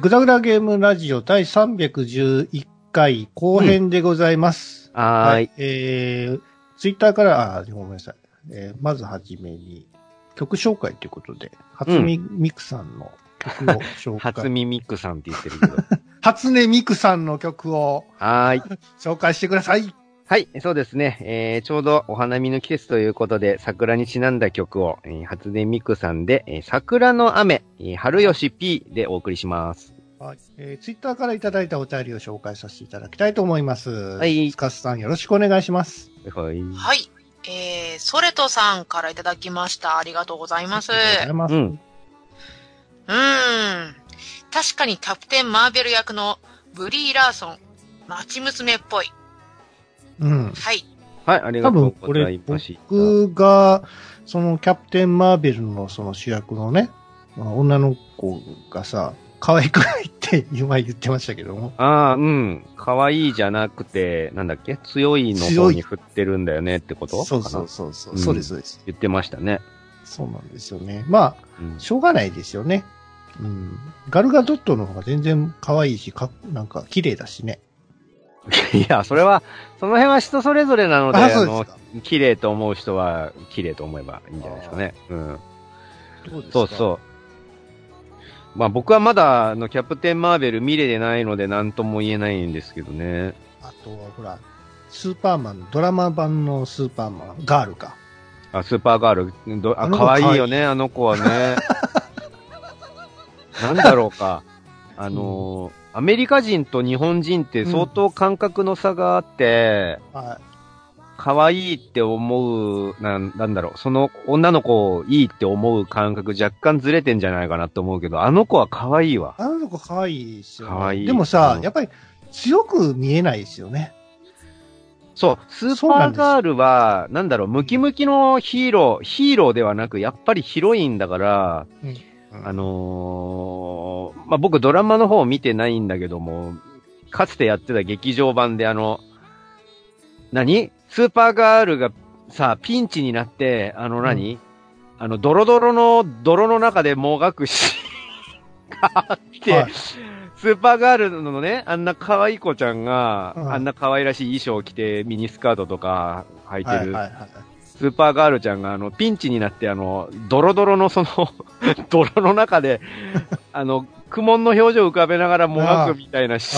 グダグダゲームラジオ第311回後編でございます。はーい。えー、ツイッターから、あ、ごめんなさい。えー、まずはじめに、曲紹介ということで、初見ミクさんの曲を紹介。初見ミックさんって言ってるけど。初音ミクさんの曲をはーい。紹介してください。はい、そうですね。えー、ちょうどお花見の季節ということで、桜にちなんだ曲を、えー、初音ミクさんで、えー、桜の雨、えー、春吉 P でお送りします。はい。えー、ツイッターからいただいたお便りを紹介させていただきたいと思います。はいスカスさんよろしくお願いします。はい。はい。えー、ソレトさんからいただきました。ありがとうございます。ありがとうございます。うん。うーん。確かにキャプテン・マーベル役のブリー・ラーソン、町娘っぽい。うん。はい。はい、あり多がとうござ分これいました。僕が、そのキャプテン・マーベルのその主役のね、まあ女の子がさ、可愛くないって今言ってましたけども。ああ、うん。可愛いじゃなくて、なんだっけ？強いの強い方に振ってるんだよねってこと？そうそうかなそうそう、うんそうです、そうです。言ってましたね。そうなんですよね。まうんあ、しょうがないですよね。うん。ガルガドットの方が全然可愛いし、かなんか綺麗だしね。いや、それは、その辺は人それぞれなので、ああの綺麗と思う人は綺麗と思えばいいんじゃないですかね。うん。どうそうそう。まあ僕はまだ、あの、キャプテンマーベル見れてないので何とも言えないんですけどね。あとは、ほら、スーパーマン、ドラマ版のスーパーマン、ガールか。あ、スーパーガール、どあ、可愛いよね、あの子はね。なんだろうか。あのーアメリカ人と日本人って相当感覚の差があって、は可愛いって思う、なん、なんだろう、その女の子をいいって思う感覚若干ずれてんじゃないかなと思うけど、あの子は可愛いわ。あの子可愛いですよ、ね。可愛いでもさ、うんやっぱり強く見えないですよね。そう、スーパーガールは、なんだろう、ムキムキのヒーロー、ヒーローではなく、やっぱりヒロインだから、あのーまあ、僕ドラマの方を見てないんだけども、かつてやってた劇場版であの、何？スーパーガールがさ、ピンチになって、あの何、あの、ドロドロの、泥の中でもがくし、があって、はい。スーパーガールのね、あんな可愛い子ちゃんが、うん。あんな可愛らしい衣装を着て、ミニスカートとか履いてる、はいはいはい。スーパーガールちゃんが、あの、ピンチになって、あの、ドロドロのその、泥の中で、あの、苦悶の表情を浮かべながらもがくみたいなシ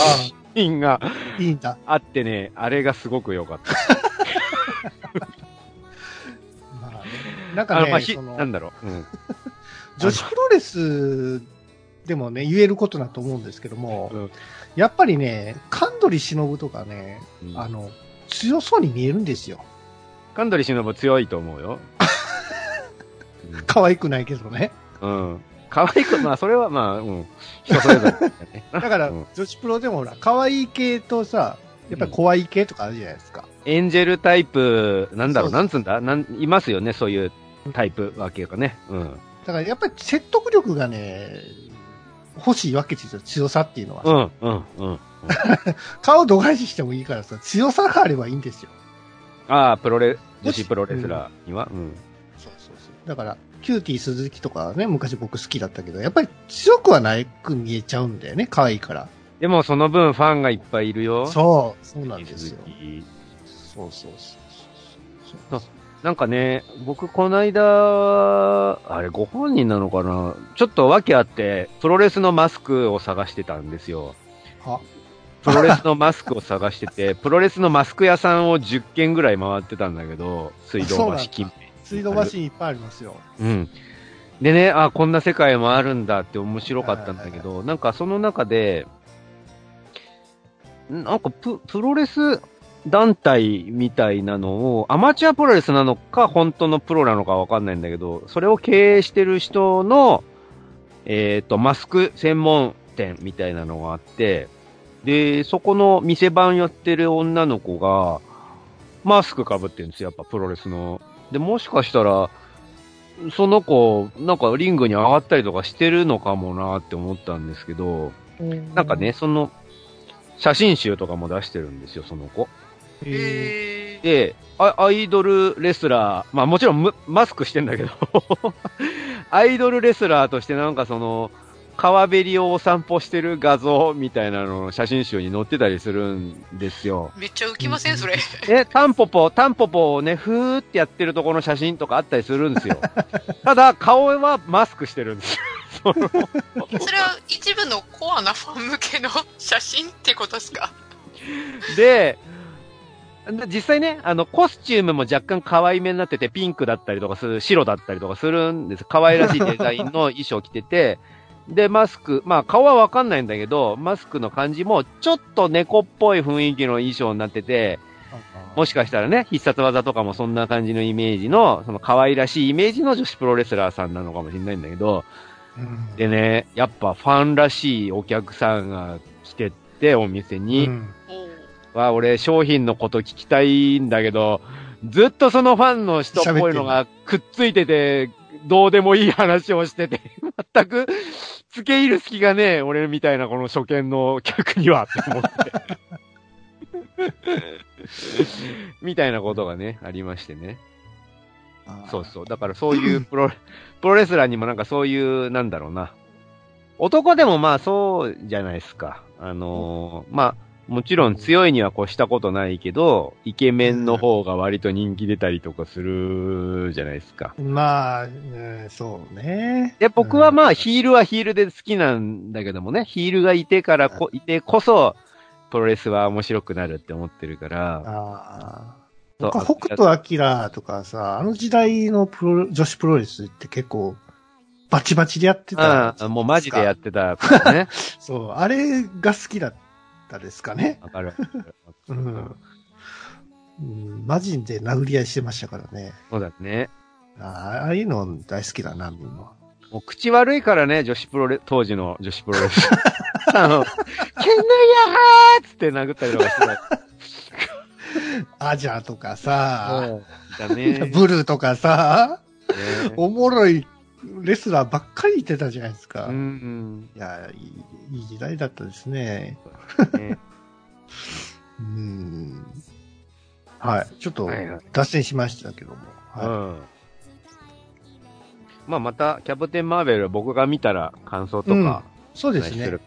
ーンがいいんだ。あってね、あれがすごく良かった。まあね、なんあの、かね、まあ、ひ、そのなんだろう。うん。女子プロレスでもね、言えることだと思うんですけども、うんやっぱりね、神取忍とかね、うんあの、強そうに見えるんですよ。神取忍強いと思うよ。可愛くないけどね。うん。うん。可愛く、まあ、それはまあ、うん。人それぞれだよね。だから、うん女子プロでもほら、可愛い系とさ、やっぱり怖い系とかあるじゃないですか。エンジェルタイプ、なんだろう、そうなんつうんだ？なん、いますよね、そういうタイプわけかね。うん。だからやっぱり説得力がね、欲しいわけですよ、強さっていうのは。うん、うん、うん。顔度外視してもいいからさ、強さがあればいいんですよ。ああ、プロレ、女子プロレスラーには、うん。そうそうそう。だから、キューティー鈴木とかはね、昔僕好きだったけど、やっぱり強くはないく見えちゃうんだよね、可愛いから。でもその分ファンがいっぱいいるよ。そう、そうなんですよ。鈴木そうそうそうそう。なんかね、僕この間、あれご本人なのかな？ちょっと訳あって、プロレスのマスクを探してたんですよ。は？プロレスのマスクを探してて、プロレスのマスク屋さんを10軒ぐらい回ってたんだけど、水道橋近辺。水道橋にいっぱいありますよ。うん。でね、あ、こんな世界もあるんだって面白かったんだけど、なんかその中で、なんかププロレス団体みたいなのを、アマチュアプロレスなのか、本当のプロなのかわかんないんだけど、それを経営してる人の、えっ、と、マスク専門店みたいなのがあって、で、そこの店番やってる女の子が、マスク被ってるんですよ、やっぱプロレスの。で、もしかしたら、その子、なんかリングに上がったりとかしてるのかもなって思ったんですけど、なんかね、、その、写真集とかも出してるんですよ、その子。へ。で、あアイドルレスラー、まあもちろんむマスクしてんだけど、アイドルレスラーとしてなんかその、川べりをお散歩してる画像みたいなのの写真集に載ってたりするんですよ。めっちゃ浮きません？それ。え、タンポポ、タンポポをね、ふーってやってるところの写真とかあったりするんですよ。ただ、顔はマスクしてるんですよ。それは一部のコアなファン向けの写真ってことですか？で、で実際ね、あの、コスチュームも若干可愛めになってて、ピンクだったりとかする、白だったりとかするんです。可愛らしいデザインの衣装着てて、で、マスク、まあ顔はわかんないんだけど、マスクの感じもちょっと猫っぽい雰囲気の衣装になってて、もしかしたらね、必殺技とかもそんな感じのイメージの、その可愛らしいイメージの女子プロレスラーさんなのかもしれないんだけど、うん。でね、やっぱファンらしいお客さんが来てって、お店に。うん。は、俺、商品のこと聞きたいんだけど、ずっとそのファンの人っぽいのがくっついてて、どうでもいい話をしてて、全く付け入る隙がねえ、俺みたいなこの初見の客には、って思って。みたいなことがね、ありましてね。そうそう。だからそういうプロ、プロレスラーにもなんかそういう、なんだろうな。男でもまあそうじゃないですか。あのーまあ、もちろん強いには越したことないけど、イケメンの方が割と人気出たりとかするじゃないですか。まあ、うんそうね。で、僕はまあヒールはヒールで好きなんだけどもね、ヒールがいてからこ、いてこそ、プロレスは面白くなるって思ってるから、ああ。北斗晶とかさ、あの時代のプロ女子プロレスって結構、バチバチでやってた。もうマジでやってたね。そう、あれが好きだったですかね。わかる。うん。うん、マジで殴り合いしてましたからね。そうだね。あああいうの大好きだな、みんな。もう口悪いからね、女子プロレ、当時の女子プロレス。あの、ケンナイヤーっつって殴ったりとかして アジャとかた。さ、だね。ブルーとかさ、ねおもろいレスラーばっかりいてたじゃないですか。うんうん。いや、いい、いい時代だったですね。ね うん。はい。ちょっと脱線しましたけども。はうん。まあまた、キャプテンマーベル僕が見たら感想とか、い。そうですね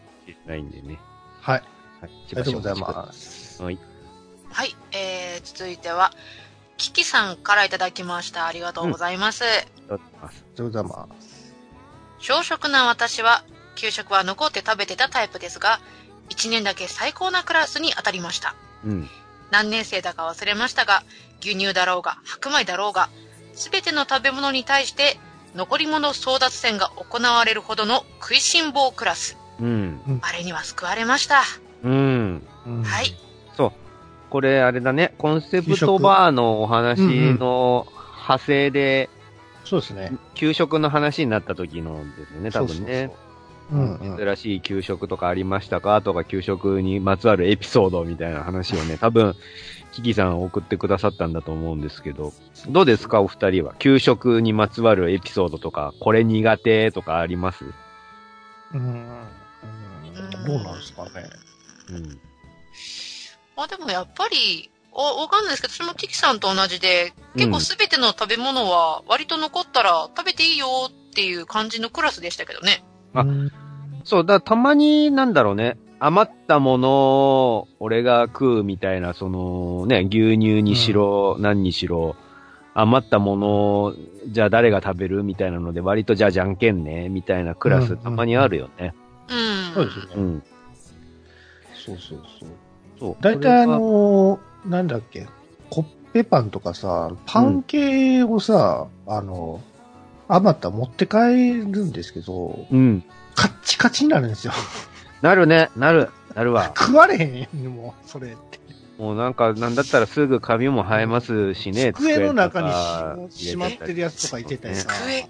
ないんでね。はい。はい。ありがとうございます。はい。はい、えー、続いては、キキさんからいただきました。ありがとうございます。ありがとうございます。ありがとうございます。小食な私は、給食は残って食べてたタイプですが、1年だけ最高なクラスに当たりました。うん。何年生だか忘れましたが、牛乳だろうが白米だろうが、すべての食べ物に対して残り物争奪戦が行われるほどの食いしん坊クラス。うん。あれには救われました。うん。うんはい。これ、あれだね、コンセプトバーのお話の派生で、そうですね。給食の話になった時のですよね、多分ね。そうそうそう。うんうん。珍しい給食とかありましたかとか、給食にまつわるエピソードみたいな話をね、多分、キキさん送ってくださったんだと思うんですけど、どうですか、お二人は？給食にまつわるエピソードとか、これ苦手とかあります？うん。うんどうなんですかね。うん。まあでもやっぱり、おわかんないですけど、私もキキさんと同じで、結構すべての食べ物は割と残ったら食べていいよっていう感じのクラスでしたけどね。あうんそう、だたまになんだろうね、余ったものを俺が食うみたいな、そのね、牛乳にしろ、何にしろ、余ったもの、じゃあ誰が食べるみたいなので、割とじゃあじゃんけんね、みたいなクラスたまにあるよね。うん。そうですね。うん。そうそうそう。そう。大体あの、なんだっけ、コッペパンとかさ、パン系をさ、あの、余ったら持って帰るんですけど、うん。カッチカチになるんですよ。なるね、なる、なるわ。食われへんよ、もう、それって。もうなんか、なんだったらすぐ髪も生えますしね。机の中にしまってるやつとかいてたりさ。机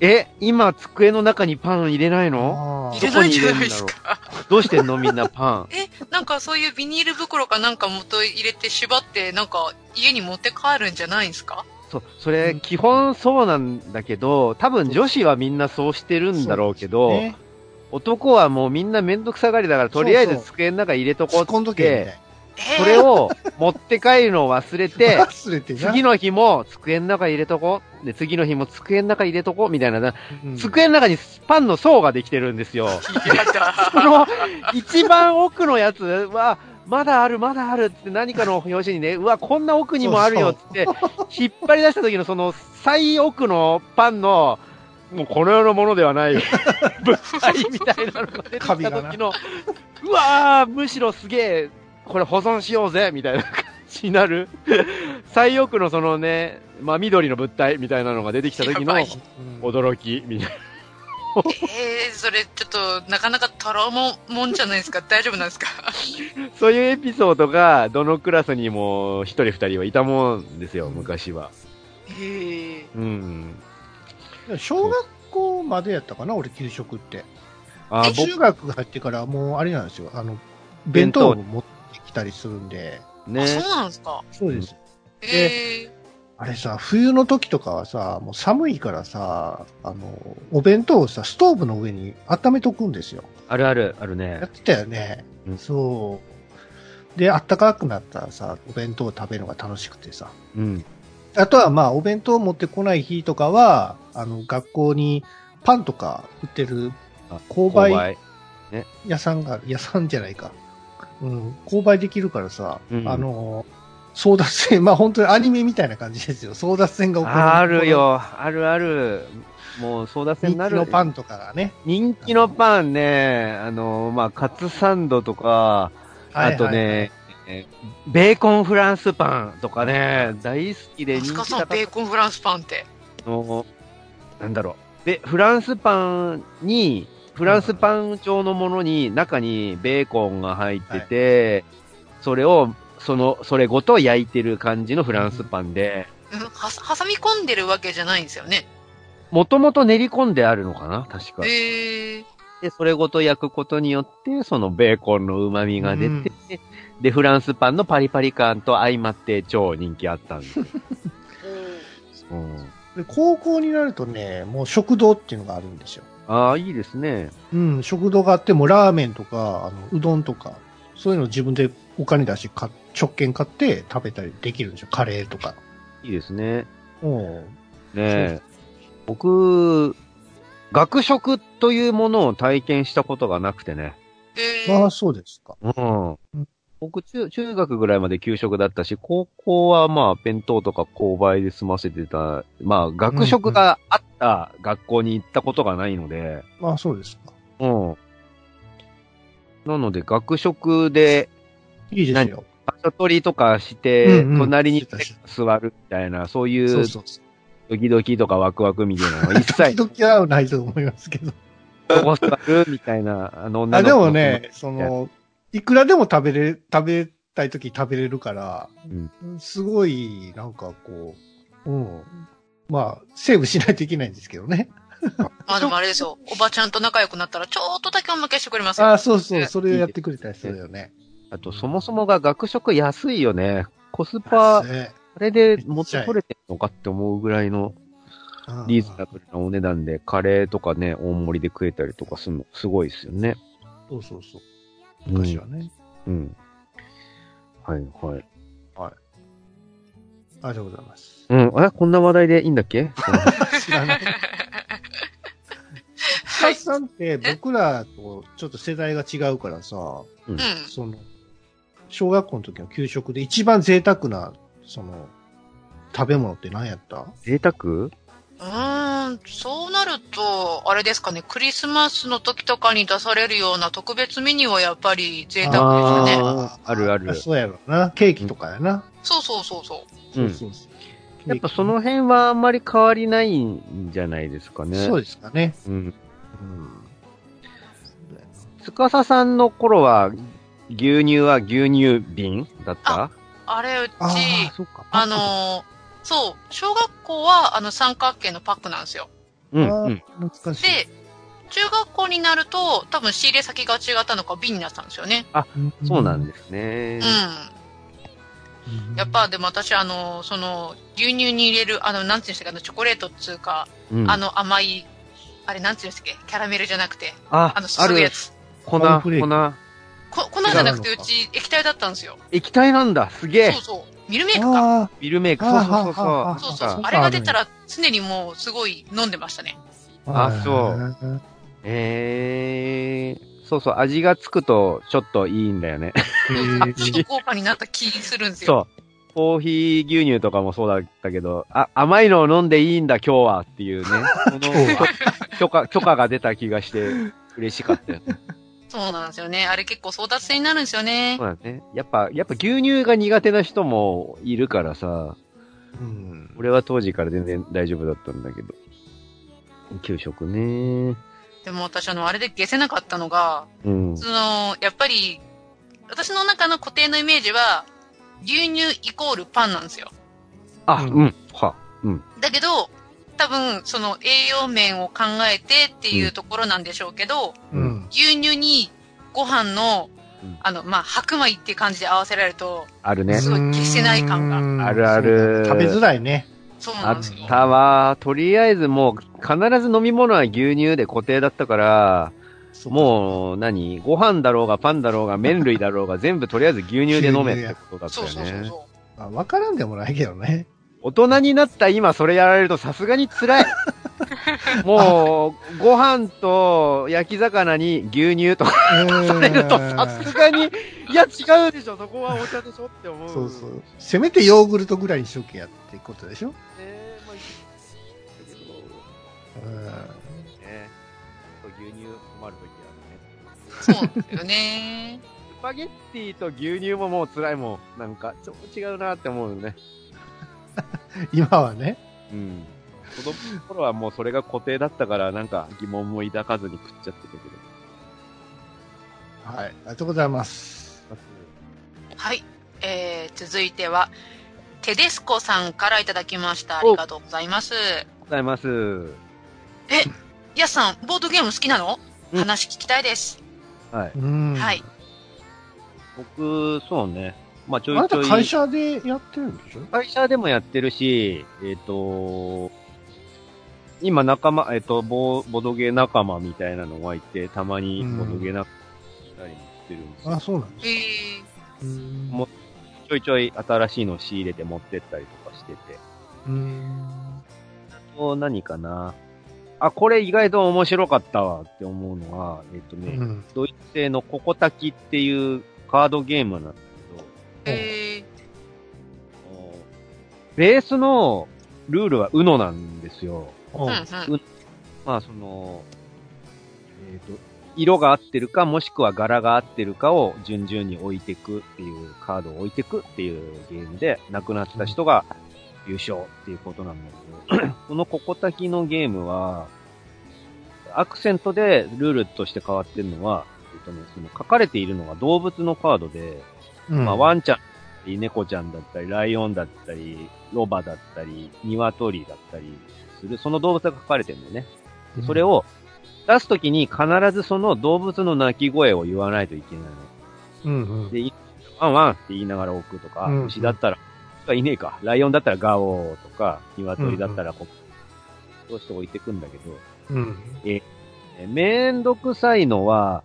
え、今、机の中にパン入れないの？入れないんじゃないですか。どうしてんの？みんなパン。え、なんかそういうビニール袋かなんか元入れて縛って、なんか家に持って帰るんじゃないんですか？そう、それ、基本そうなんだけど、多分女子はみんなそうしてるんだろうけど、ね。男はもうみんなめんどくさがりだから、とりあえず机の中入れとこう突って、えーそれを持って帰るのを忘れて、忘れてな。次の日も机の中に入れとこう。で、次の日も机の中に入れとこう。みたいなな、うん机の中にパンの層ができてるんですよ。その、一番奥のやつは、まだある、まだあるって何かの表紙にね、うわ、こんな奥にもあるよって、引っ張り出した時のその最奥のパンの、もうこの世のものではない 物体みたいなのが出てきた時の、うわー、むしろすげえ、これ保存しようぜみたいな感じになる、最奥のそのね、まあ緑の物体みたいなのが出てきた時の驚きみたいな。えー、それちょっと、なかなかトラウマもんじゃないですか？大丈夫なんですか？そういうエピソードが、どのクラスにも一人二人はいたもんですよ、昔は。へえ。うん。小学校までやったかな、俺、給食って。あ、僕中学入ってからもうあれなんですよ。あの、弁当を持ってきたりするんで。ねあ、。そうなんですか。そうです。へえ。あれさ、冬の時とかはさ、もう寒いからさ、あの、お弁当をさ、ストーブの上に温めとくんですよ。あるある、あるやねっ。てたよね。うんそう。で、暖かくなったらさ、お弁当を食べるのが楽しくてさ。うん。あとはまあ、お弁当を持ってこない日とかは、あの、学校にパンとか売ってるあ購買購買屋さんがある、屋さんじゃないか。うん、購買できるからさ、うんあの、争奪戦、まあ本当にアニメみたいな感じですよ。争奪戦が起こる。ある。よ、あるある。もう争奪戦人になる。気のパンとかがね。人気のパンね、あの、まあ、カツサンドとか、あとね、えベーコンフランスパンとかね、大好きで人気高ベーコンフランスパンって。の、なんだろう。で、フランスパンに、フランスパン状のものに、中にベーコンが入ってて、それを、その、それごと焼いてる感じのフランスパンで、うんは、挟み込んでるわけじゃないんですよね？もともと練り込んであるのかな？確か。へえ。で、それごと焼くことによって、そのベーコンの旨味が出て、で、フランスパンのパリパリ感と相まって超人気あったんですよ。うんで高校になるとね、もう食堂っていうのがあるんですよ。ああ、いいですね。うん、食堂があってもラーメンとか、あの、うどんとか、そういうの自分でお金出して買っ食券買って食べたりできるんですよ。カレーとか。いいですね。うん。ねえ。僕、学食というものを体験したことがなくてね。ああ、そうですか。うんうん。僕中、中学ぐらいまで給食だったし、高校はまあ、弁当とか購買で済ませてた、まあ、学食があった学校に行ったことがないので、ああ、そうですか。うん。なので、学食で、いいですよ。場所取りとかして、うんうん隣に座るみたいな、そういそううそうそう。ドキドキとかワクワクみたいなのは 一切、時々はないと思いますけど。どこ座るみたいな、あの女あ、の子のでもね、その、いくらでも食べれ、食べたい時食べれるから、すごい、なんかこう、うん。まあ、セーブしないといけないんですけどね。ま あでもあれですよ。おばちゃんと仲良くなったら、ちょっとだけおまけしてくれますよ。ああ、そうそう、ねそれやってくれたりするよね。あと、そもそもが学食安いよね。コスパ、ねあれで持ってこれてんのかって思うぐらいのうんリーズナブルなお値段で、カレーとかね、大盛りで食えたりとかするの、すごいですよね。そうそうそう。昔はね。うん。はい、はい。ありがとうございます。うん。え、こんな話題でいいんだっけ？知らない。カはい。さんって僕らとちょっと世代が違うからさ、うん。その、小学校の時の給食で一番贅沢な、その、食べ物って何やった？贅沢？うーん、そうなると、あれですかね、クリスマスの時とかに出されるような特別メニューはやっぱり贅沢ですよね。あーあるあるそうやろな。ケーキとかやな。そうそうそうそう。うんそうそうそう。やっぱその辺はあんまり変わりないんじゃないですかね。そうですかね。うん。うん。つかささんの頃は、牛乳は牛乳瓶だった？あれ、うち、ああ。のーそう、小学校はあの三角形のパックなんですよ。うん、うん。懐かしい。で、中学校になると、多分仕入れ先が違ったのか瓶になったんですよね。そうなんですね。うん。やっぱ、でも私、あの、その、牛乳に入れる、あの、なんていうんですか、あの、チョコレートっつうか、うん、あの、甘い、あれ、なんていうんですか、キャラメルじゃなくて、あ、あの、す。ぐやつ。粉、粉。粉じゃなくてうち液体だったんですよ。液体なんだ。すげえそう。そう。ミルメイクか。あビルメイク。そうそうそうそう。そうそうそう。ああれが出たら常にもうすごい飲んでましたね。ああそうえー、そうそう、味がつくとちょっといいんだよね。ちょっと豪華になった気するんですよ。そう。コーヒー牛乳とかもそうだったけど、あ、甘いのを飲んでいいんだ今日はっていうね。の許可、許可が出た気がして嬉しかったよね。そうなんですよね。あれ結構争奪戦になるんですよねそう。だね。やっぱ、やっぱ牛乳が苦手な人もいるからさ、うん。俺は当時から全然大丈夫だったんだけど。給食ね。でも私あの、あれで消せなかったのが、うん。その、やっぱり、私の中の固定のイメージは、牛乳イコールパンなんですよ。あ、ううんん。は。うん。だけど、多分、その栄養面を考えてっていうところなんでしょうけど、うん。牛乳にご飯のうん、あの、まあ、白米っていう感じで合わせられると、あるね。すごい消せない感がうんあるある食べづらいね。そうあっなんですよ。たわ。とりあえずもう、必ず飲み物は牛乳で固定だったから、もう何、ご飯だろうがパンだろうが麺類だろうが全部とりあえず牛乳で飲めってことだったそうよね。そうそうそまあ、わからんでもないけどね。大人になった今それやられるとさすがに辛い。もう、ご飯と焼き魚に牛乳とかされるとさすがに、いや違うでしょ、そこはお茶でしょって思う。そうそう。せめてヨーグルトぐらいにしとけやってことでしょ？ねまあいいだけどうんね牛乳困るときあるね。う。そうですよね。スパゲッティと牛乳ももう辛いもん。なんか、ちょっと違うなって思うよね。今はね。うん。子供の頃はもうそれが固定だったから、なんか疑問も抱かずに食っちゃってたけど。はい。ありがとうございます。はい。えー、続いては、テデスコさんからいただきました。ありがとうございます。ありがとうございます。やすさん、ボードゲーム好きなの、うん話聞きたいです。はい。うん。はい。僕、そうね。まあちょいたちょい。会社でやってるんでしょ？会社でもやってるし、えっ、と、今仲間、えっ、とボ、ボドゲ仲間みたいなのがいて、たまにボドゲ仲間したりもしてるんですよ。あ、そうなんですえうー、んもちょいちょい新しいの仕入れて持ってったりとかしてて。うん。あと何かな？あ、これ意外と面白かったわって思うのは、えっ、とね、うん。ドイツ製のココタキっていうカードゲームなんだけど、えベースのルールは UNO なんですよ。ー、うんうん。まあその、えっ、と、色が合ってるか、もしくは柄が合ってるかを順々に置いていくっていう、カードを置いていくっていうゲームで、亡くなった人が優勝っていうことなんだけど、このココタキのゲームは、アクセントでルールとして変わってるのは、えっ、とね、その書かれているのが動物のカードで、うんまあ、ワンちゃんだったり、猫ちゃんだったり、ライオンだったり、ロバだったり、鶏だったりする、その動物が書かれてるんだよね。でそれ、を出すときに必ずその動物の鳴き声を言わないといけないの。うんうん。で、いワンワンって言いながら置くとか、うん牛だったら、いねえか。ライオンだったらガオーとか、鶏だったらこう、そうして置いてくんだけど、うん。えめんどくさいのは、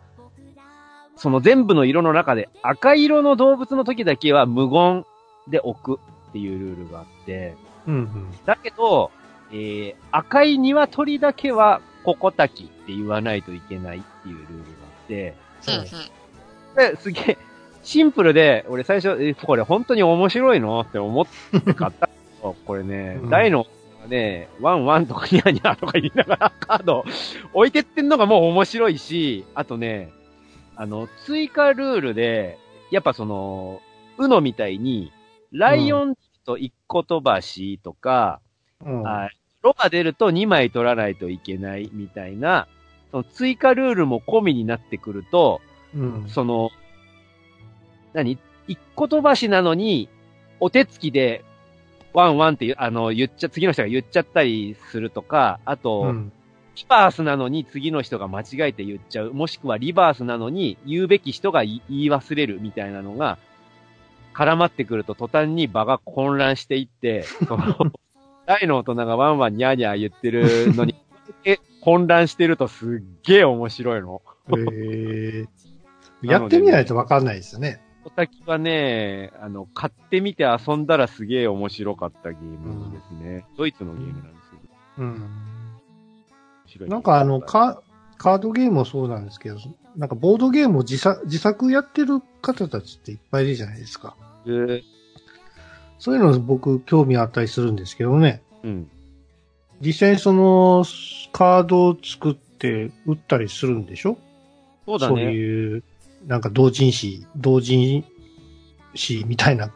その全部の色の中で赤色の動物の時だけは無言で置くっていうルールがあって、うんうん。だけど、えー、赤い鶏だけはココタキって言わないといけないっていうルールがあって、うんうん。すげえ、シンプルで、俺最初、え、これ本当に面白いのって思って買ったけど。これね、うん大のがね、ワンワンとかニャニャとか言いながらカード置いてってんのがもう面白いし、あとね、あの、追加ルールで、やっぱその、うのみたいに、ライオンと一個飛ばしとか、うん。はい。ロバ出ると2枚取らないといけないみたいな、その追加ルールも込みになってくると、うん。その、何？一個飛ばしなのに、お手つきで、ワンワンってあの、言っちゃ、次の人が言っちゃったりするとか、あと、うん。リバースなのに次の人が間違えて言っちゃう。もしくはリバースなのに言うべき人が言い忘れるみたいなのが絡まってくると途端に場が混乱していって、その、大の大人がワンワンニャーニャー言ってるのに、え混乱してるとすっげえ面白いの。へえ。やってみないとわかんないですよね。おたきはね、あの、買ってみて遊んだらすげえ面白かったゲームですね。ドイツのゲームなんですけど。うん。なんかあの、カカードゲームもそうなんですけど、なんかボードゲームを自作自作やってる方たちっていっぱいいるじゃないですか。えーそういうの僕興味あったりするんですけどね。うん。実際にそのカードを作って売ったりするんでしょ？そうそうだね。いう、なんか同人誌、同人誌みたいな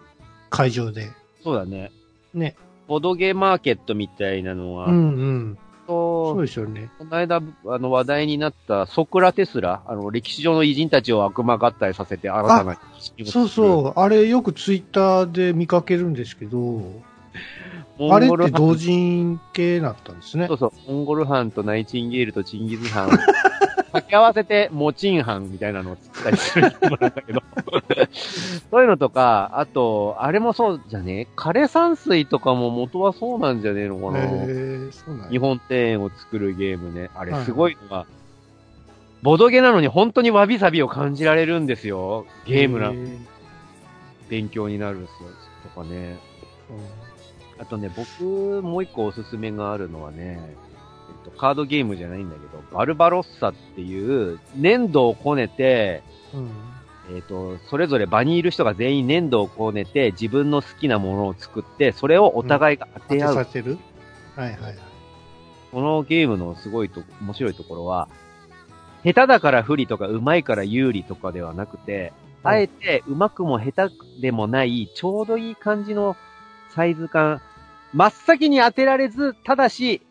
会場で。そうだね。ね。ボドゲマーケットみたいなのは、うんうん。そうとですよね。この間、あの、話題になったソクラテスラ、あの、歴史上の偉人たちを悪魔合体させて新たなそうう。そう。あれよくツイッターで見かけるんですけど、あれって同人系だったんですねそう。そう、モンゴル藩とナイチンゲールとチンギズ藩を 掛け合わせて、モチン藩みたいなのを作ったりする人もなんだけど。そういうのとか、あと、あれもそうじゃね？枯山水とかも元はそうなんじゃねえのかな、へーそうな日本庭園を作るゲームね。あれはいすごいのが、ボドゲなのに本当にわびさびを感じられるんですよ。ゲームな勉強になるんですよ。とかね。うんあとね、僕、もう一個おすすめがあるのはね、えっと、カードゲームじゃないんだけど、バルバロッサっていう、粘土をこねて、うんえっと、それぞれ場にいる人が全員粘土をこねて、自分の好きなものを作って、それをお互いが当当てて合う。させる？はいはいはい。このゲームのすごいと、面白いところは、下手だから不利とか、上手いから有利とかではなくて、うんあえて上手くも下手でもない、ちょうどいい感じのサイズ感、真っ先に当てられず、ただし、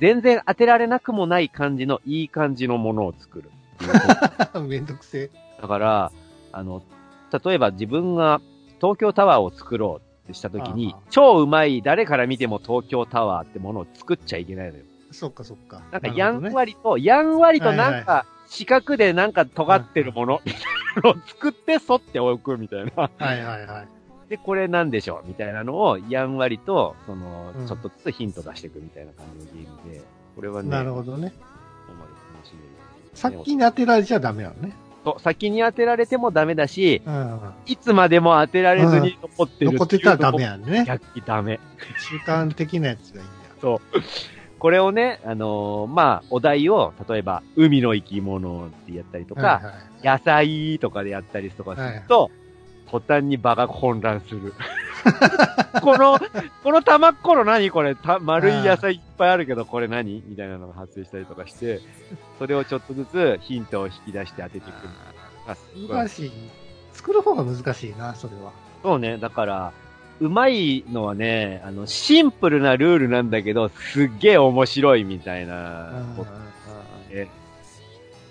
全然当てられなくもない感じのいい感じのものを作る。めんどくせえ。だから、あの、例えば自分が東京タワーを作ろうってした時にああ、超うまい、誰から見ても東京タワーってものを作っちゃいけないのよ。そっかそっか。なんかやんわりと、やんわりとなんはいか、四角でなんか尖ってるもの、みたいなのを作って沿っておくみたいな。はいはいはい。で、これなんでしょうみたいなのを、やんわりと、そのうん、ちょっとずつヒント出していくみたいな感じのゲームで、これはね、なるほどね。ほんまに楽しめる。先に当てられちゃダメなのね。そう先に当てられてもダメだし、うん。いつまでも当てられずに残ってる残ってたらダメやんね。逆にダメ。習慣的なやつがいいんだ。そう。これをね、あのーまあ、お題を、例えば、海の生き物ってやったりとか、はいはい野菜とかでやったりとかすると、途端に場が混乱する。この、この玉っこの何？これた、丸い野菜いっぱいあるけど、これ何？みたいなのが発生したりとかして、それをちょっとずつヒントを引き出して当てていく。難しい。作る方が難しいな、それは。そうね、だから、うまいのはね、あの、シンプルなルールなんだけど、すっげえ面白いみたいな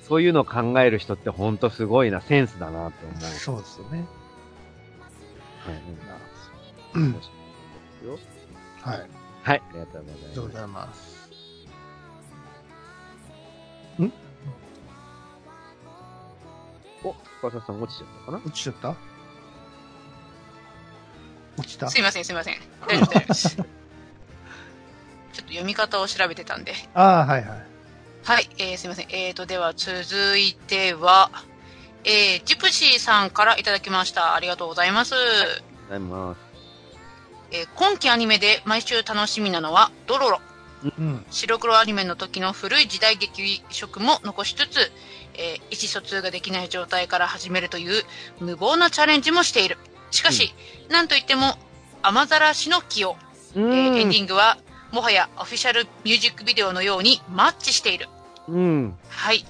そういうのを考える人ってほんとすごいな、センスだなって思う。そうですよね。うんうんうん。よはい。はい、ありがとうございます。ありがとうご。ざいます。お、深澤さん落ちちゃったかな落ちちゃった落ちたす。いません、す。いません。大丈夫です。ちょっと読み方を調べてたんで。ああ、はいはい。はい、えー、す。いません。えーと、では続いては、えー、ジプシーさんからいただきました。ありがとうございます。ありがとうございます。えー今期アニメで毎週楽しみなのは、ドロロ。うん。白黒アニメの時の古い時代劇色も残しつつ、えー意思疎通ができない状態から始めるという無謀なチャレンジもしている。しかし、なんといっても、雨ざらしの起用、うえーエンデん。ィングは、もはやオフィシャルミュージックビデオのようにマッチしている。うん。うはい。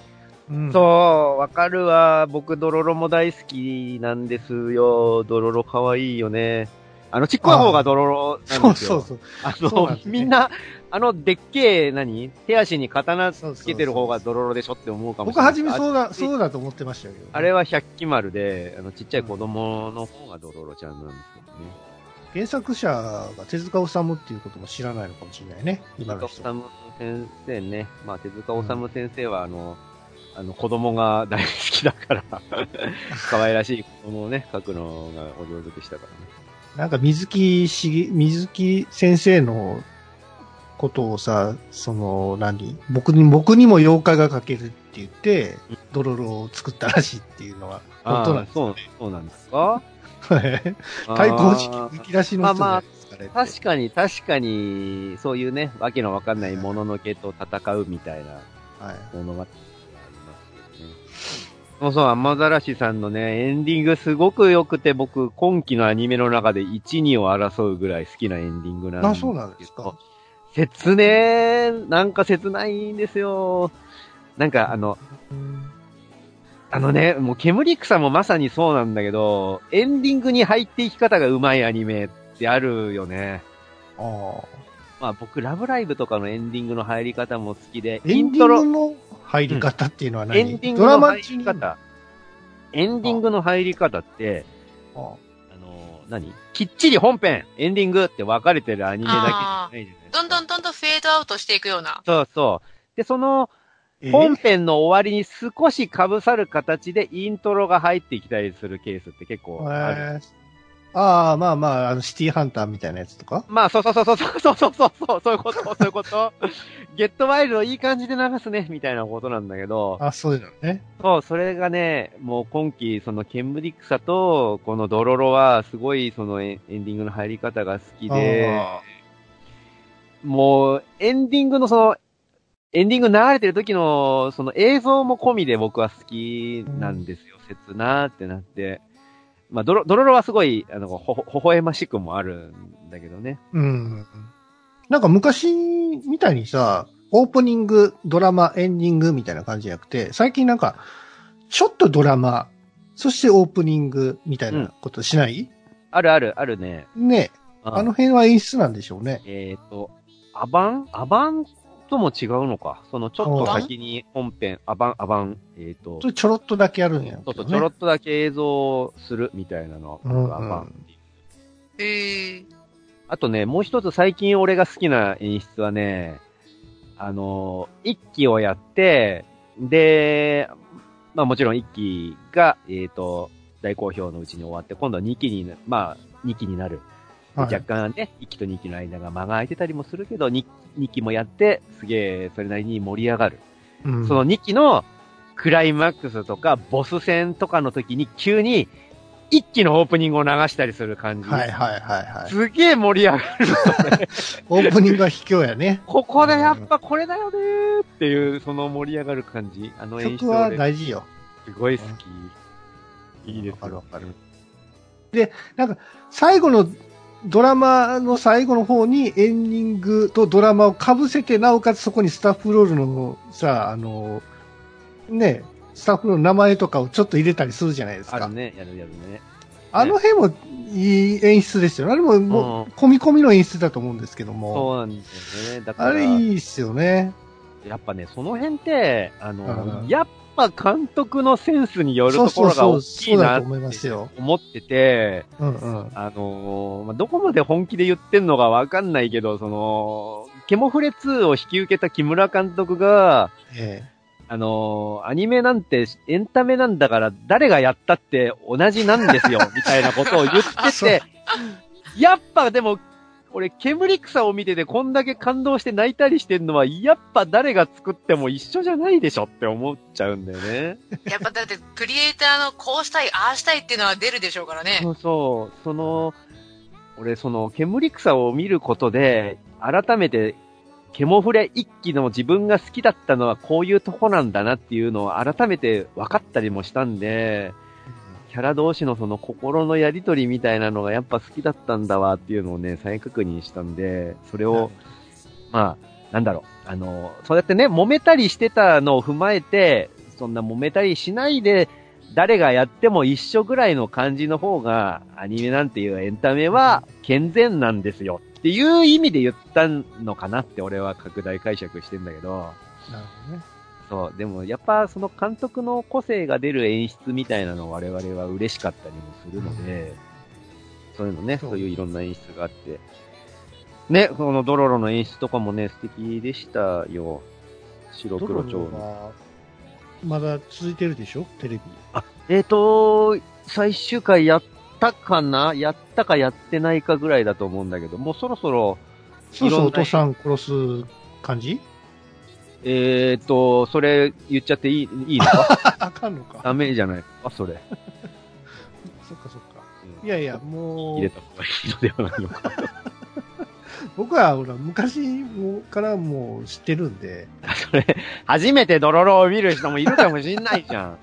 ん。そう、わかるわ。僕、ドロロも大好きなんですよ。ドロロ可愛いよね。あの、ちっこい方がドロロなんですよ。そうそうそう。あのねみんな、あの、でっけえ、何？手足に刀つけてる方がドロロでしょって思うかもし僕れない。はじめそうだ、あそうだと思ってましたけど。あれは百鬼丸で、あの、ちっちゃい子供の方がドロロちゃんなんですけどね。原作者が手塚治虫っていうことも知らないのかもしれないね。手今の人。塚治虫先生ね。まあ、手塚治虫先生は、あの、あの、子供が大好きだから、可愛らしい子供をね、描くのがお上手でしたからね。なんか水木しげ、水木先生のことをさ、その、何僕に、僕にも妖怪が描けるって言って、ドロロを作ったらしいっていうのは、本当なんですそう、そうなんですか？対抗時期あー抜き出しの人ないですかね。確かに、確かに、そういうね、わけのわかんないもののけと戦うみたいなはい。そうそう、アマザラシさんのね、エンディングすごく良くて、僕、今期のアニメの中で1、2を争うぐらい好きなエンディングなんですあ、そうなんですか。切ねー、なんか切ないんですよ。なんか、あの、あのね、もう煙草もまさにそうなんだけど、エンディングに入っていき方が上手いアニメってあるよね。ああ。まあ僕、ラブライブとかのエンディングの入り方も好きで、エンディングの入り方っていうのは何、エンディングドラの入り方。エンディングの入り方って、ああの、何？きっちり本編、エンディングって分かれてるアニメだけじゃないじゃないですか。どんどんどんどんフェードアウトしていくような。そうそう。で、その、え？本編の終わりに少し被さる形でイントロが入ってきたりするケースって結構ある。えーああ、まあまあ、あの、シティハンターみたいなやつとか？まあ、そうそうそうそうそうそうそうそう、そういうこと、そういうこと。ゲットワイルドいい感じで流すね、みたいなことなんだけど、あ、そういうのね。そう、それがね、もう今季、そのケンブリックサと、このドロロは、すごいそのエンディングの入り方が好きで、あもう、エンディングのその、エンディング流れてる時の、その映像も込みで僕は好きなんですよ。切なーってなって。まあ、ドロ、ドロロはすごい、あの、ほ、ほ、微笑ましくもあるんだけどね。ーうん。なんか昔みたいにさ、オープニング、ドラマ、エンディングみたいな感じじゃなくて、最近なんか、ちょっとドラマ、そしてオープニングみたいなことしない、あるある、あるね。ねあの辺は演出なんでしょうね。えっ、と、アバン？アバンとも違うのか。その、ちょっと先に本編、アバン、アバン、えっ、とそ、れちょろっとだけやるんやね。そうそう、ちょろっとだけ映像するみたいなの。うんうんアバンえ。あとね、もう一つ最近俺が好きな演出はね、あの、一期をやって、で、まあもちろん一期が、えっ、と、大好評のうちに終わって、今度は二期にな、まあ、二期になる。ではい若干ね、一期と二期の間が間が空いてたりもするけど、二二期もやって、すげえ、それなりに盛り上がる。うんその2期のクライマックスとかボス戦とかの時に急に一期のオープニングを流したりする感じ。はいはいはいはい。すげえ盛り上がる。オープニングは卑怯やね。ここでやっぱこれだよねーっていう、その盛り上がる感じ。あの演出曲は俺大事よ。すごい好き。いいですわかるわかる。で、なんか、最後の、ドラマの最後の方にエンディングとドラマを被せて、なおかつそこにスタッフロールのさ、あの、ね、スタッフの名前とかをちょっと入れたりするじゃないですか。あるね、やるやるね。あの辺もいい演出ですよね。あれももう、込み込みの演出だと思うんですけども。そうなんですよね。だから、あれいいっすよね。やっぱね、その辺って、あの、うんやっぱ監督のセンスによるところが大きそいうなっだと思いますてよ。思ってて、うんうん。あのーまあ、どこまで本気で言ってんのかわかんないけど、その、ケモフレ2を引き受けた木村監督が、えあのーアニメなんてエンタメなんだから誰がやったって同じなんですよ、みたいなことを言ってて、やっぱでも、俺、煙草を見ててこんだけ感動して泣いたりしてんのは、やっぱ誰が作っても一緒じゃないでしょって思っちゃうんだよね。やっぱだって、クリエイターのこうしたい、ああしたいっていうのは出るでしょうからね。そうそう。その、俺、その、煙草を見ることで、改めて、ケモフレ一期の自分が好きだったのはこういうとこなんだなっていうのを改めて分かったりもしたんで、キャラ同士のその心のやりとりみたいなのがやっぱ好きだったんだわっていうのをね、再確認したんで、それを、まあ、なんだろう、あの、そうやってね、揉めたりしてたのを踏まえて、そんな揉めたりしないで、誰がやっても一緒ぐらいの感じの方が、アニメなんていうエンタメは健全なんですよっていう意味で言ったのかなって俺は拡大解釈してんだけど、なるほどね。そう、でもやっぱその監督の個性が出る演出みたいなのを我々は嬉しかったりもするので、そういうのね、そういういろんな演出があって、ね、そのドロロの演出とかもね、素敵でしたよ。白黒蝶の。はまだ続いてるでしょ？テレビ。えっ、と、最終回やったかな？やったかやってないかぐらいだと思うんだけど、もうそろそろそうそう、お父さん殺す感じ？えーっと、それ言っちゃっていい、いいの？かあ、あかんのか。ダメじゃない？あ、それ。そっかそっか。うんいやいや、もう入れ、た方がいいのではないのか。僕はほら、昔もからもう知ってるんで、それ、初めてドロロを見る人もいるかもしんないじゃん。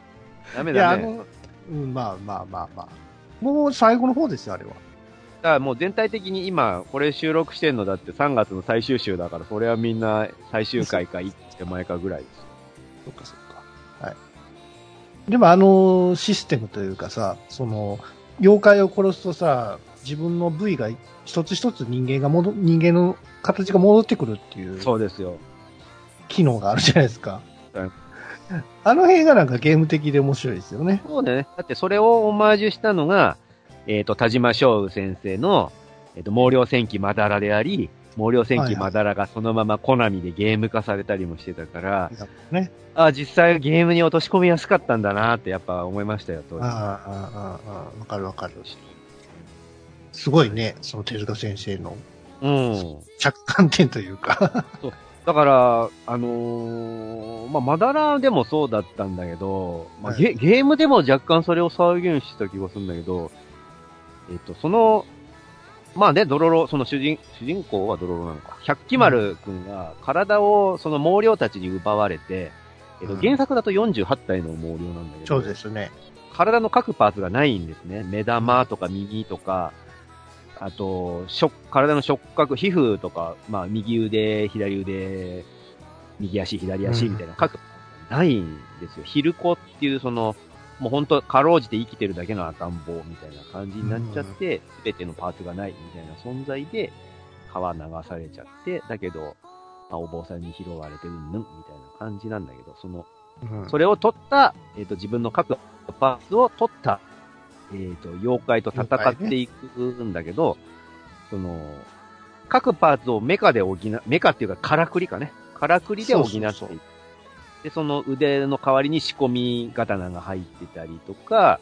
ダメいや、だね。あの、うん、まあまあまあまあ。もう最後の方ですよ、あれは。だからもう全体的に今、これ収録してんのだって3月の最終週だから、それはみんな最終回か一 手前かぐらいですよ。そっかそっか。はい。でもあのシステムというかさ、その、妖怪を殺すとさ、自分の部位が一つ一つ人間が戻、人間の形が戻ってくるっていうそうですよ。機能があるじゃないですかはい。あの辺がなんかゲーム的で面白いですよね。そうね。だってそれをオマージュしたのが、えっ、と、田島翔宇先生の、えっ、と、毛量戦記まだらであり、毛量戦記まだらがそのままコナミでゲーム化されたりもしてたから、ね。あ実際ゲームに落とし込みやすかったんだなってやっぱ思いましたよ、当時。ああ、ああ、ああ、わかるわかる。すごいね、その手塚先生のうん。着眼点というか。だから、あのーまあ、まだらでもそうだったんだけど、まあはいゲ、ゲームでも若干それを再現してた気がするんだけど、えっ、と、その、まあね、ドロロ、その主人、主人公はドロロなのか。百鬼丸くんが体をその毛量たちに奪われて、えっ、と、うん原作だと48体の毛量なんだけど、そうですね。体の各パーツがないんですね。目玉とか耳とか、あと、触体の触覚、皮膚とか、まあ、右腕、左腕、右足、左足みたいな各パーツがないんですよ。ヒルコっていう、その、もう本当かろうじて生きてるだけの赤ん坊みたいな感じになっちゃって、すべ、てのパーツがないみたいな存在で、川流されちゃって、だけど、まあ、お坊さんに拾われてうんぬんみたいな感じなんだけど、その、うんそれを取った、えっ、と、自分の各パーツを取った、えっ、と、妖怪と戦っていくんだけど、その、各パーツをメカで補う、メカっていうか、からくりかね。からくりで補っていく。そうそうそうで、その腕の代わりに仕込み刀が入ってたりとか、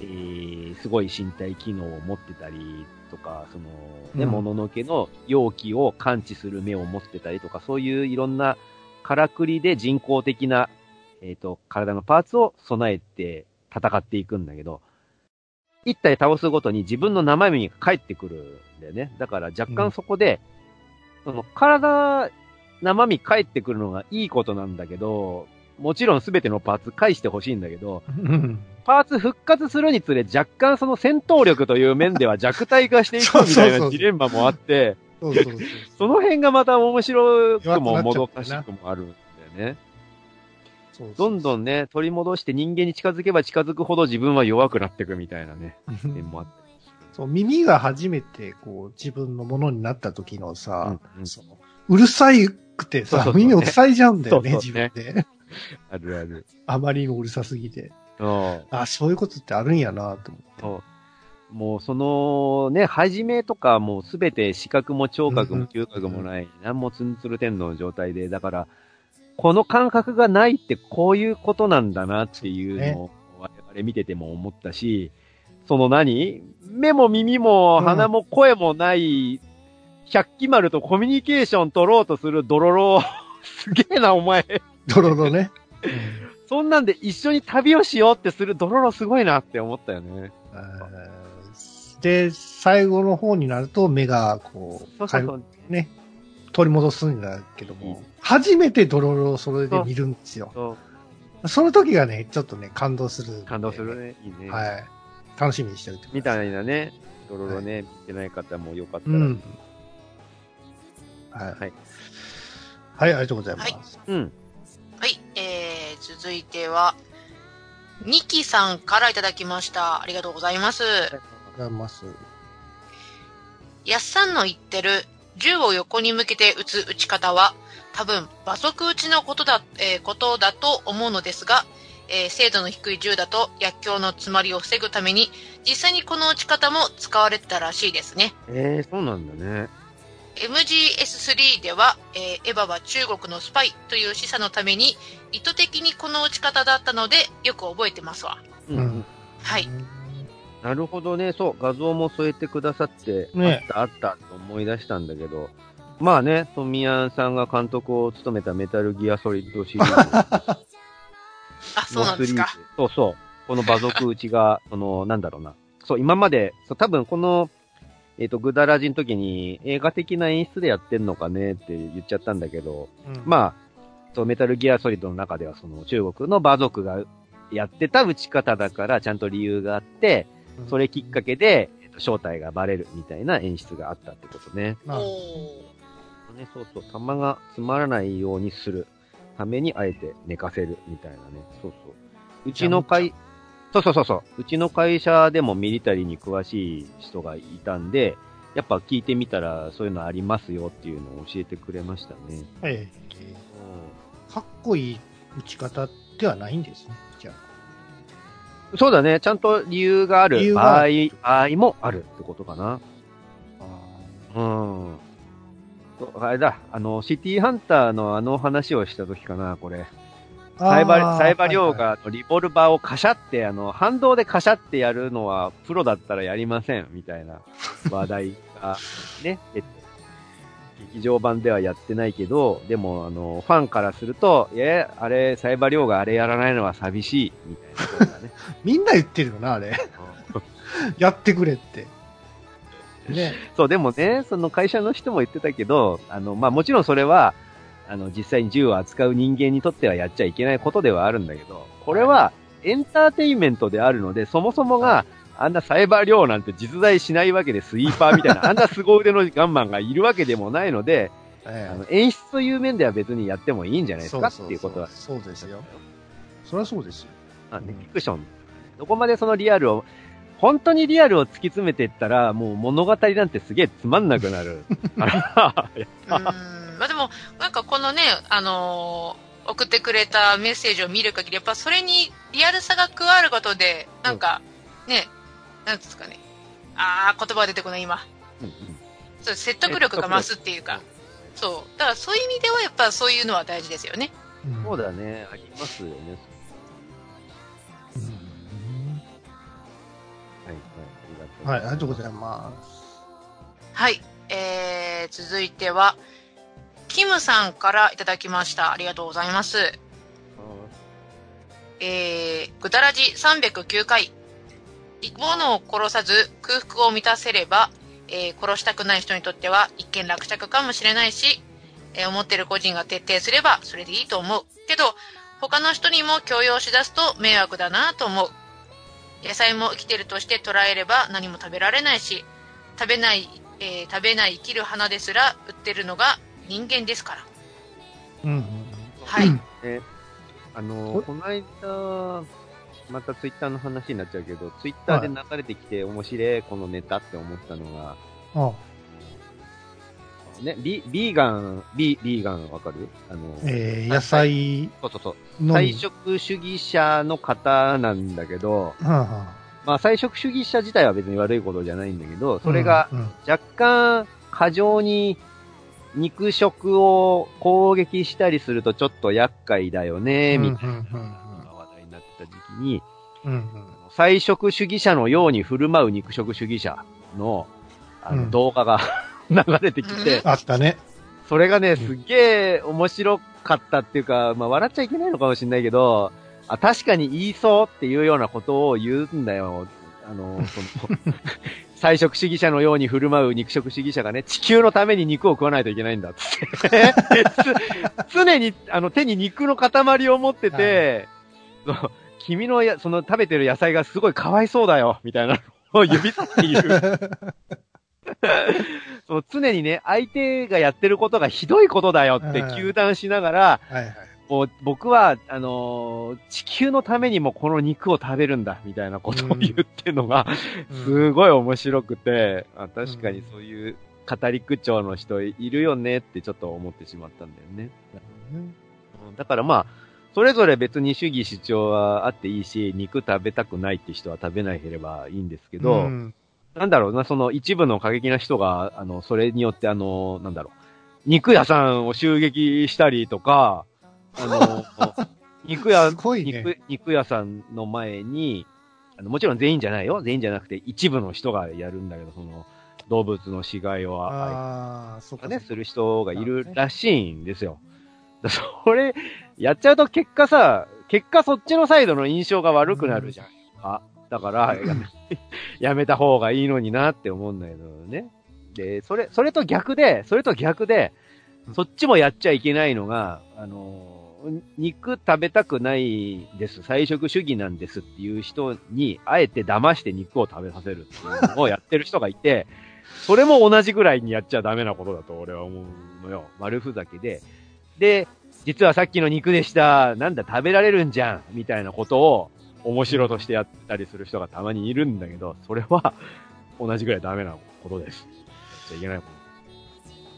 えー、すごい身体機能を持ってたりとか、その、ね、うんもののけの容器を感知する目を持ってたりとか、そういういろんなからくりで人工的な、えっ、と、体のパーツを備えて戦っていくんだけど、一体倒すごとに自分の生身が返ってくるんだよね。だから若干そこで、その体、生身返ってくるのがいいことなんだけど、もちろんすべてのパーツ返してほしいんだけど、うん。パーツ復活するにつれ若干その戦闘力という面では弱体化していくみたいなジレンマもあって、その辺がまた面白くも弱もどかしくもあるんだよね。どんどんね、取り戻して人間に近づけば近づくほど自分は弱くなっていくみたいなね、点もあったりする。そう、耳が初めてこう自分のものになった時のさ、うんうん。そのうるさいくてさ、そうそうそう耳を塞いじゃうんだよね、自そうそうね分で。あるある。あまりにもうるさすぎて。あ、そういうことってあるんやなと思って。もうそのね、始めとかもうすべて視覚も聴覚も嗅覚もない、なんもツンツル天の状態で、だから、この感覚がないってこういうことなんだなっていうのを我々見てても思ったし、その何？目も耳もうん鼻も声もない、百鬼丸とコミュニケーション取ろうとするドロロ、すげえなお前。ドロロね。そんなんで一緒に旅をしようってするドロロすごいなって思ったよね。で、最後の方になると目がこう、そうそうそう。ね、取り戻すんだけども、初めてドロロをそれで見るんですよ。その時がね、ちょっとね、感動する。感動するね。いいね。はい。楽しみにしておいてください。みたいなね、ドロロね、見てない方もよかったら。うん。はい。はい。はい、ありがとうございます。うん。はい、えー、続いては、ニキさんからいただきました。ありがとうございます。ありがとうございます。やっさんの言ってる銃を横に向けて撃つ撃ち方は多分馬足撃ちのことだ、えーことだと思うのですが、えー精度の低い銃だと薬莢の詰まりを防ぐために実際にこの撃ち方も使われてたらしいですね。ええー、そうなんだね。MGS3 では、えーエヴァは中国のスパイという示唆のために意図的にこの撃ち方だったのでよく覚えてますわ。うん。うんはい。なるほどね。そう、画像も添えてくださって、ねあったあったと思い出したんだけど、まあね、富谷さんが監督を務めたメタルギアソリッドシリーズ あ、そうなんですか。そうそう。この馬族打ちが、その、なんだろうな。そう、今まで、そう多分この、えっ、と、グダラジの時に映画的な演出でやってんのかねって言っちゃったんだけど、うんまあ、そう、メタルギアソリッドの中ではその中国の馬族がやってた打ち方だからちゃんと理由があって、それきっかけで、えっと正体がバレるみたいな演出があったってことね。まあそうそう、弾がつまらないようにするためにあえて寝かせるみたいなね。そうそう。うちの会、そうそうそうそう。うちの会社でもミリタリーに詳しい人がいたんで、やっぱ聞いてみたらそういうのありますよっていうのを教えてくれましたね。ええかっこいい打ち方ではないんですね。じゃあ。そうだね。ちゃんと理由があ理る場合場合もあるってことかな。あうん。あれだ、あの、シティハンターのあの話をした時かな、これ。ーサイバ、サイバリョウがリボルバーをカシャって、あの、反動でカシャってやるのは、プロだったらやりません、みたいな話題が、ね、出て。劇場版ではやってないけど、でも、あの、ファンからすると、え、あれ、サイバリョウがあれやらないのは寂しい、みたいなことだね。みんな言ってるよな、あれ。やってくれって。ね。そう、でもね、その会社の人も言ってたけど、あの、まあ、もちろんそれは、あの、実際に銃を扱う人間にとってはやっちゃいけないことではあるんだけど、これはエンターテインメントであるので、そもそもが、あんなサイバー量なんて実在しないわけで、スイーパーみたいな、あんな凄腕のガンマンがいるわけでもないので、えあの演出という面では別にやってもいいんじゃないですかっていうことは。そうですよ。そりゃそうですよ。まあね、フィクション。どこまでそのリアルを、本当にリアルを突き詰めていったら、もう物語なんてすげえつまんなくなる。か ら うーん。まあでも、なんかこのね、あのー送ってくれたメッセージを見る限り、やっぱそれにリアルさが加わることで、なんか、ね、なんですかね。あー、言葉が出てこない今。うんうんそう説得力が増すっていうか。そう。だからそういう意味ではやっぱそういうのは大事ですよね。うんそうだね、ありますよね。うんはい、はい、ありがとう。はい、ありがとうございます。はい。えー、続いては、キムさんからいただきました。ありがとうございます。えー、ぐだらじ309回。生き物を殺さず空腹を満たせれば、えー殺したくない人にとっては一見落着かもしれないし、えー思ってる個人が徹底すればそれでいいと思う。けど、他の人にも強要しだすと迷惑だなと思う。野菜も生きてるとして捉えれば何も食べられないし、食べない、えー食べない生きる花ですら売ってるのが人間ですから。うんうんはい。ね、あの、この間、またツイッターの話になっちゃうけど、ツイッターで流れてきて面白いこのネタって思ったのが、あね、ビビーガン、ビビーガンわかる？あの、えー野菜そうそうそう。菜食主義者の方なんだけど、はあはまあ菜食主義者自体は別に悪いことじゃないんだけど、あそれが若干過剰に肉食を攻撃したりするとちょっと厄介だよね、みたいな話題になってた時期に、菜食主義者のように振る舞う肉食主義者のあのうん動画が 流れてきて、あったね。それがね、すっげえ面白かったっていうか、まあ笑っちゃいけないのかもしれないけど、あ、確かに言いそうっていうようなことを言うんだよ。あの、その、菜食主義者のように振る舞う肉食主義者がね、地球のために肉を食わないといけないんだっつって。つ常に、あの、手に肉の塊を持ってて、そう君のや、その食べてる野菜がすごいかわいそうだよ、みたいなのを指さって言う。その常にね、相手がやってることがひどいことだよってうん糾弾しながら、はいはい。もう僕は、あのー地球のためにもこの肉を食べるんだ、みたいなことを言ってるのが、うん。すごい面白くて、あ確かにそういう語り口調の人いるよねってちょっと思ってしまったんだよね。うんだからまあ、それぞれ別に主義主張はあっていいし、肉食べたくないって人は食べなければいいんですけど、うん。なんだろうな、その一部の過激な人が、あの、それによってあの、なんだろう、肉屋さんを襲撃したりとか、あの、肉屋、ね肉、肉屋さんの前に、あの、もちろん全員じゃないよ。全員じゃなくて一部の人がやるんだけど、その、動物の死骸をあああ、そうか。ね、する人がいるらしいんですよ。それ、やっちゃうと結果さ、結果そっちのサイドの印象が悪くなるじゃん。あ、だから、やめ、やめた方がいいのになって思うんだけどね。で、それ、それと逆で、それと逆で、そっちもやっちゃいけないのが、あの、肉食べたくないです、菜食主義なんですっていう人に、あえて騙して肉を食べさせるっていうのをやってる人がいて、それも同じぐらいにやっちゃダメなことだと俺は思うのよ。丸ふざけで。で、実はさっきの肉でした、なんだ食べられるんじゃん、みたいなことを面白としてやったりする人がたまにいるんだけど、それは 同じぐらいダメなことです。やっちゃいけないこと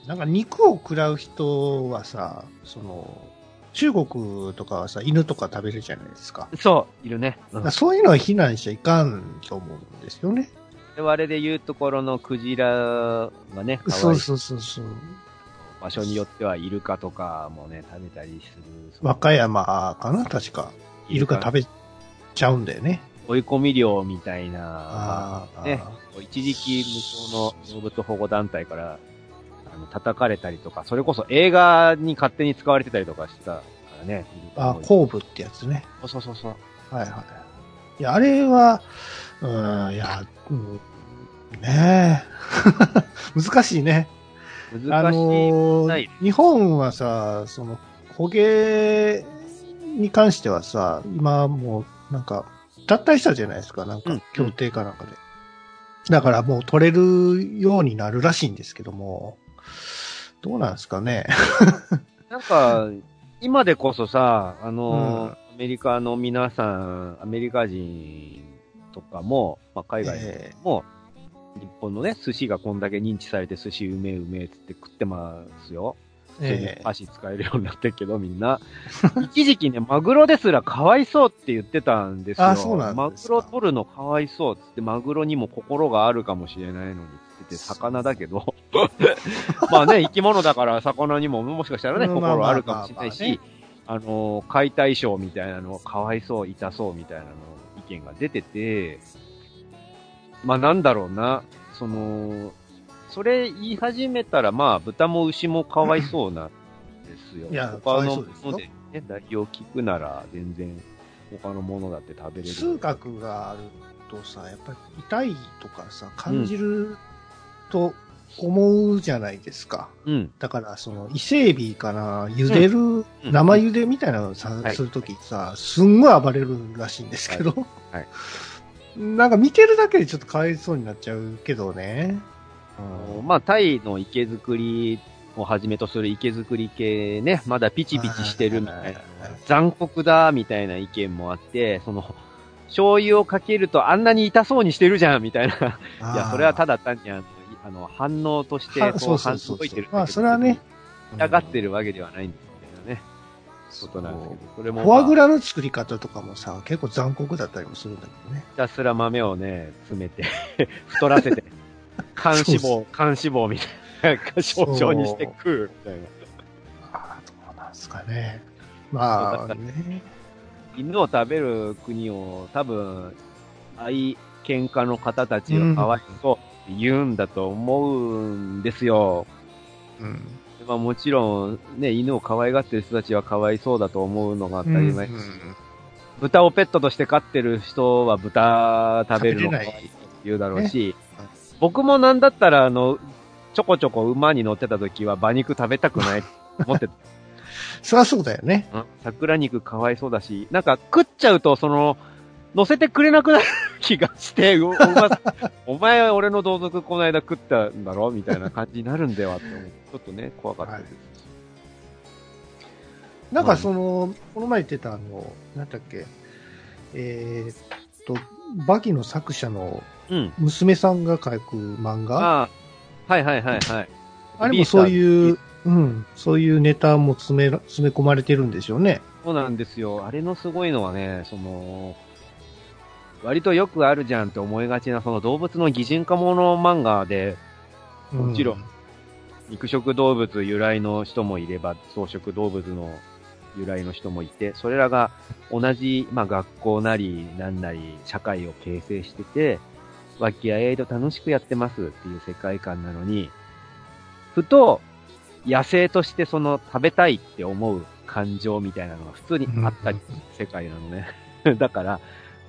なんか肉を食らう人はさ、その、中国とかはさ、犬とか食べるじゃないですか。と。そう、いるね。うんそういうのは非難しちゃいかんと思うんですよね。我々で言うところのクジラがね、そうそうそうそう。場所によってはイルカとかもね、食べたりする。和歌山かな確か。イルカ食べちゃうんだよね。追い込み漁みたいな。ね、一時期向こうの動物保護団体から、あの、叩かれたりとか、それこそ映画に勝手に使われてたりとかしたからね。あ、後部ってやつね。そうそうそう。はいはい。いや、あれは、うん、いや、うん、ねえ。難しいね。あ難しい。日本はさ、その、捕鯨に関してはさ、今もう、なんか、脱退したじゃないですか、なんかうん、協定かなんかで。だからもう取れるようになるらしいんですけども、どうなんですかね。なんか、今でこそさ、あの、うんアメリカの皆さん、アメリカ人とかも、まあ、海外えも、日本のね、寿司がこんだけ認知されて寿司うめえうめえっつって食ってますよ。えそれでええ箸使えるようになってるけど、みんな。一時期ね、マグロですらかわいそうって言ってたんですよ。あそうなんマグロ取るのかわいそうっつって、マグロにも心があるかもしれないのにってて、魚だけど。まあね、生き物だから魚にももしかしたらね、心あるかもしれないし、あの、解体ショーみたいなのかわいそう、痛そうみたいなの意見が出てて、まあなんだろうな、その、それ言い始めたら、まあ、豚も牛もかわいそうなんですよ。いやか他のものでね、代用聞くなら、全然、他のものだって食べれる。痛覚があるとさ、やっぱり痛いとかさ、感じると思うじゃないですか。うん。だから、その、伊勢海老かな、茹でる、うん生茹でみたいなのをさ、はいするときさ、すんごい暴れるらしいんですけど、はいなんか見てるだけでちょっとかわいそうになっちゃうけどね。うんまあ、タイの池作りをはじめとする池作り系ね、まだピチピチしてるみたいなはいはいはい、残酷だみたいな意見もあって、その、醤油をかけるとあんなに痛そうにしてるじゃんみたいな。いや、それはただ単にあの、あの反応として、こう、反応いてるまあそれはね、痛がってるわけではないんですけどね。ことなんですけど、それも、フォアグララの作り方とかもさ、結構残酷だったりもするんだけどね。ひたすら豆をね、詰めて、太らせて、肝脂肪、肝脂肪みたいな、象徴にして食う、みたいな。ああ、どうなんですかね。まあね。犬を食べる国を多分、愛犬家の方たちがかわいそうって言うんだと思うんですよ。うん。まあもちろん、ね、犬を可愛がってる人たちはかわいそうだと思うのが当たり前。うん豚をペットとして飼ってる人は豚食べるのが食べれない言うだろうし、ね僕もなんだったら、あの、ちょこちょこ馬に乗ってた時は馬肉食べたくないと思ってた。そりゃそうだよね。うん桜肉かわいそうだし、なんか食っちゃうと、その、乗せてくれなくなる気がして、ううまお前 は俺の同族この間食ったんだろみたいな感じになるんではって思う。ちょっとね、怖かったです。なんかその、この前言ってたあの、なんだっけ、えーっと、バキの作者のうん。娘さんが書く漫画？ああ、はいはいはいはい。あれもそうう。いう、うん、そういうネタも詰めら、詰め込まれてるんでしょうね。そうなんですよ。あれのすごいのはね、その、割とよくあるじゃんって思いがちな、その動物の擬人化もの漫画で、うもちろん。肉食動物由来の人もいれば、草食動物の由来の人もいて、それらが同じ、まあ学校なり、なんなり、社会を形成してて、和気あいあいと楽しくやってますっていう世界観なのに、ふと、野生としてその食べたいって思う感情みたいなのが普通にあったり世界なのね。だから、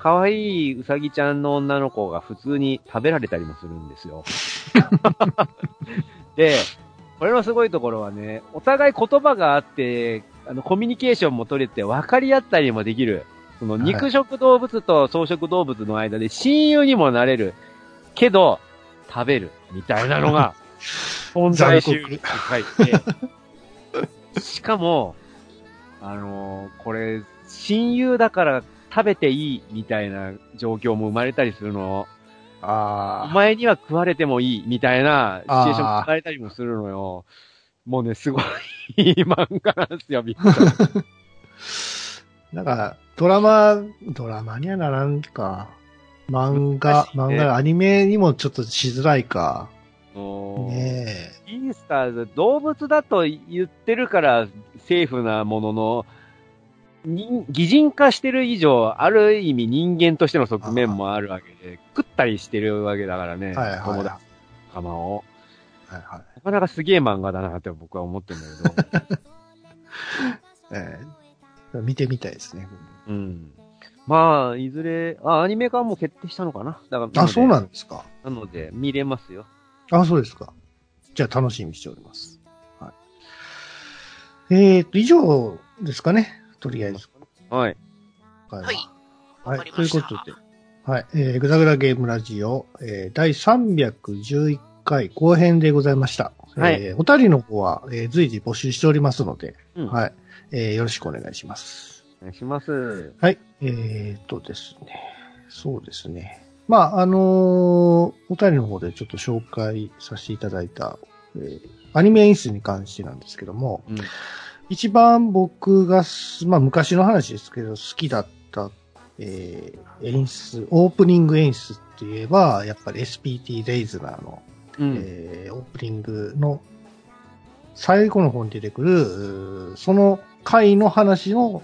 可愛いうさぎちゃんの女の子が普通に食べられたりもするんですよ。で、これのすごいところはね、お互い言葉があって、あの、コミュニケーションも取れて分かり合ったりもできる。その肉食動物と草食動物の間で親友にもなれる。けど、食べる。みたいなのが、存在しって書いて。しかも、あのーこれ、親友だから食べていいみたいな状況も生まれたりするの。おあ前には食われてもいいみたいなシチュエーションあーが生まれたりもするのよ。もうね、すごいいい漫画なんですよ、びっくりした。あ。なんか、ドラマ、ドラマにはならんか。漫画、ね漫画、アニメにもちょっとしづらいか。ねイースターズ、動物だと言ってるからセーフなものの、人擬人化してる以上、ある意味人間としての側面もあるわけで、食ったりしてるわけだからね、え。はいはいはい。友達仲間を。はいはい。なかなかすげえ漫画だなって僕は思ってるんだけど。ええ見てみたいですね。うん。まあ、いずれ、あ、アニメ化も決定したのかなだから、あ、そうななんですか。なので見れますよ。あ、そうですか。じゃあ楽しみにしております。はい。えーと、以上ですかね。とりあえず。はい。はい。はい。ということで。はい。えー、ぐだぐだゲームラジオ、えー、第311回後編でございました。はいえー、お便りの方は、えー、随時募集しておりますので、うんはい。えー、よろしくお願いします。お願いします。はい。えーとですね。そうですね。まあ、あのーお便りの方でちょっと紹介させていただいた、えーアニメ演出に関してなんですけども、うん。一番僕がす、まあ昔の話ですけど、好きだった、えー演出、オープニング演出って言えば、やっぱり SPT レイズナーの、うん。えーオープニングの最後の方に出てくる、その回の話の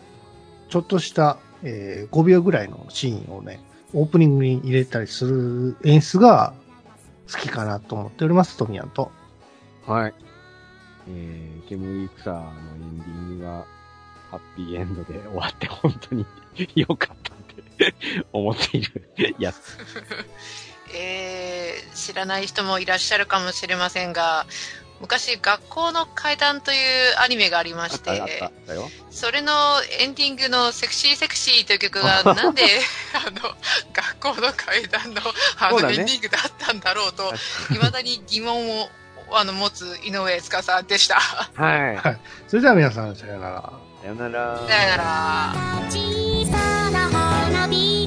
ちょっとした、えー5秒ぐらいのシーンをね、オープニングに入れたりする演出が好きかなと思っております、トミヤンと。はい。えー、煙草のエンディングが、ハッピーエンドで終わって本当に 良かったって思っている やつ。えー、知らない人もいらっしゃるかもしれませんが、昔、学校の階段というアニメがありまして。それのエンディングのセクシーセクシーという曲がなんで、あの、学校の階段のあの、エンディングだったんだろうと、確未だに疑問をあの持つ井上司でした。はい。それでは皆さん、さよなら。さよなら。さよなら。小さな花火